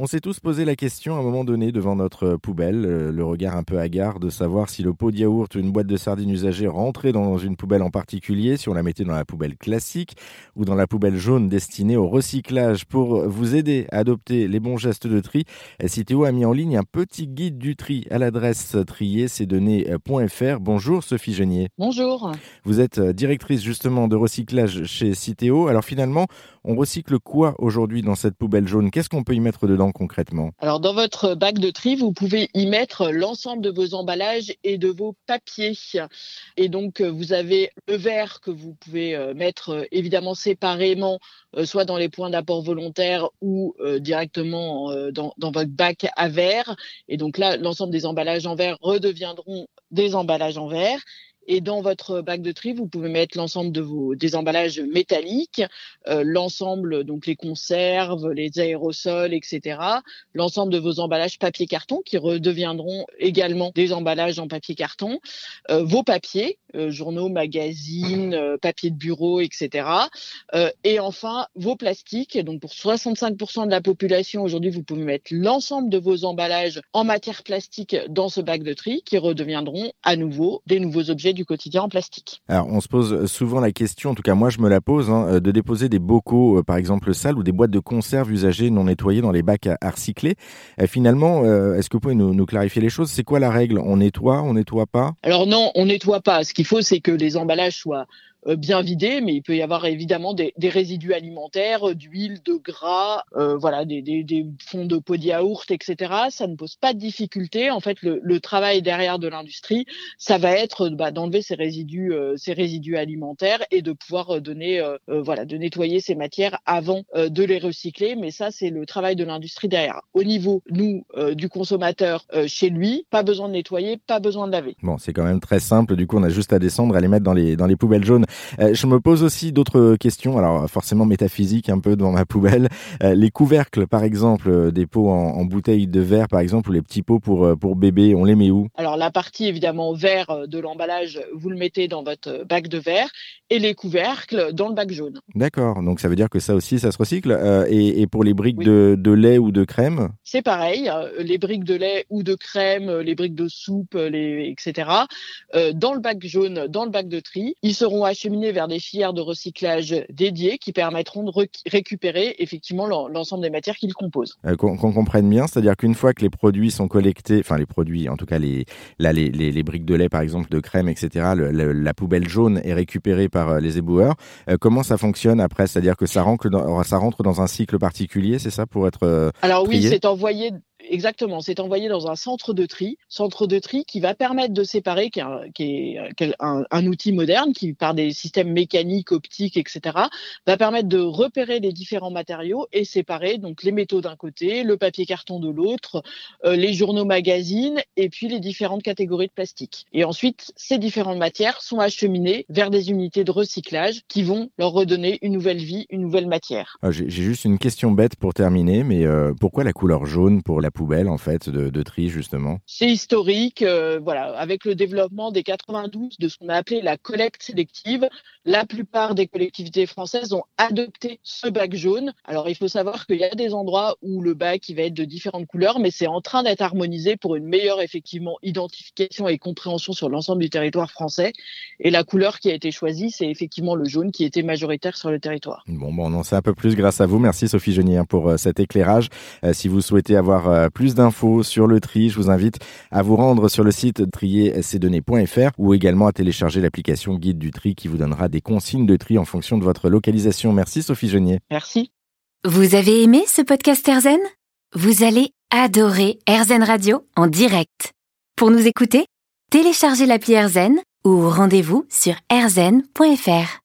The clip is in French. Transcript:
On s'est tous posé la question à un moment donné devant notre poubelle, euh, le regard un peu hagard de savoir si le pot de yaourt ou une boîte de sardines usagée rentrait dans une poubelle en particulier, si on la mettait dans la poubelle classique ou dans la poubelle jaune destinée au recyclage. Pour vous aider à adopter les bons gestes de tri, Citeo a mis en ligne un petit guide du tri à l'adresse triercesdonnées.fr. Bonjour Sophie Genier. Bonjour. Vous êtes directrice justement de recyclage chez Citeo. Alors finalement, on recycle quoi aujourd'hui dans cette poubelle jaune? Qu'est-ce qu'on peut y mettre dedans concrètement? Alors dans votre bac de tri, vous pouvez y mettre l'ensemble de vos emballages et de vos papiers. Et donc euh, vous avez le verre que vous pouvez euh, mettre euh, évidemment séparément, soit dans les points d'apport volontaire ou directement dans, dans votre bac à verre. Et donc là, l'ensemble des emballages en verre redeviendront des emballages en verre. Et dans votre bac de tri, vous pouvez mettre l'ensemble de vos des emballages métalliques, euh, l'ensemble donc les conserves, les aérosols, etc. L'ensemble de vos emballages papier carton qui redeviendront également des emballages en papier carton, euh, vos papiers, euh, journaux, magazines, euh, papier de bureau, etc. Euh, et enfin vos plastiques. Donc pour 65% de la population aujourd'hui, vous pouvez mettre l'ensemble de vos emballages en matière plastique dans ce bac de tri qui redeviendront à nouveau des nouveaux objets du quotidien en plastique. Alors, on se pose souvent la question, en tout cas moi je me la pose, hein, euh, de déposer des bocaux, euh, par exemple sales, ou des boîtes de conserve usagées non nettoyées dans les bacs à, recycler. Euh, finalement, est-ce que vous pouvez nous, nous clarifier les choses? C'est quoi la règle? On nettoie, on nettoie pas? Alors non, on nettoie pas. Ce qu'il faut, c'est que les emballages soient bien vidé, mais il peut y avoir évidemment des, des résidus alimentaires, euh, d'huile, de gras, euh, voilà, des, des, des, fonds de pot de yaourt, etc. Ça ne pose pas de difficulté. En fait, le, le travail derrière de l'industrie, ça va être bah, d'enlever ces résidus, ces résidus alimentaires et de pouvoir donner, voilà, de nettoyer ces matières avant de les recycler. Mais ça, c'est le travail de l'industrie derrière. Au niveau, nous, du consommateur chez lui, pas besoin de nettoyer, pas besoin de laver. Bon, c'est quand même très simple. Du coup, on a juste à descendre, à les mettre dans les dans les poubelles jaunes. Euh, je me pose aussi d'autres questions, alors forcément métaphysiques un peu dans ma poubelle. Euh, les couvercles, par exemple, euh, des pots en, en bouteille de verre, par exemple, ou les petits pots pour, pour bébé, on les met où? Alors la partie évidemment verre de l'emballage, vous le mettez dans votre bac de verre et les couvercles dans le bac jaune. D'accord, donc ça veut dire que ça aussi, ça se recycle. et, et, pour les briques de, de, lait ou de crème? C'est pareil, les briques de lait ou de crème, les briques de soupe, les, etc. dans le bac jaune, dans le bac de tri, ils seront acheminés vers des filières de recyclage dédiées qui permettront de récupérer effectivement l'ensemble des matières qu'ils composent. Euh, qu'on comprenne bien, c'est-à-dire qu'une fois que les produits sont collectés, enfin les produits, en tout cas les, là, les, les, les briques de lait par exemple, de crème, etc., le, le, la poubelle jaune est récupérée par euh, les éboueurs. Euh, comment ça fonctionne après? C'est-à-dire que ça rentre, dans, ça rentre dans un cycle particulier, c'est ça pour être Alors oui, c'est envoyé exactement, c'est envoyé dans un centre de tri, centre de tri qui va permettre de séparer, qui est, un, outil moderne qui, par des systèmes mécaniques, optiques, etc., va permettre de repérer les différents matériaux et séparer donc les métaux d'un côté, le papier carton de l'autre, euh, les journaux magazines et puis les différentes catégories de plastique. Et ensuite, ces différentes matières sont acheminées vers des unités de recyclage qui vont leur redonner une nouvelle vie, une nouvelle matière. Ah, j'ai juste une question bête pour terminer, mais euh, pourquoi la couleur jaune pour la poubelle en fait de, de tri justement C'est historique, euh, voilà, avec le développement des 92 de ce qu'on a appelé la collecte sélective, la plupart des collectivités françaises ont adopté ce bac jaune. Alors il faut savoir qu'il y a des endroits où le bac il va être de différentes couleurs, mais c'est en train d'être harmonisé pour une meilleure effectivement identification et compréhension sur l'ensemble du territoire français. Et la couleur qui a été choisie, c'est effectivement le jaune qui était majoritaire sur le territoire. Bon, bon on en sait un peu plus grâce à vous. Merci Sophie Genier hein, pour euh, cet éclairage. Euh, si vous souhaitez avoir euh, plus d'infos sur le tri, je vous invite à vous rendre sur le site trierscdonnées.fr ou également à télécharger l'application Guide du tri qui vous donnera des consignes de tri en fonction de votre localisation. Merci Sophie Genier. Merci. Vous avez aimé ce podcast Erzen Vous allez adorer Erzen Radio en direct. Pour nous écouter, téléchargez l'appli Erzen ou rendez-vous sur erzen.fr.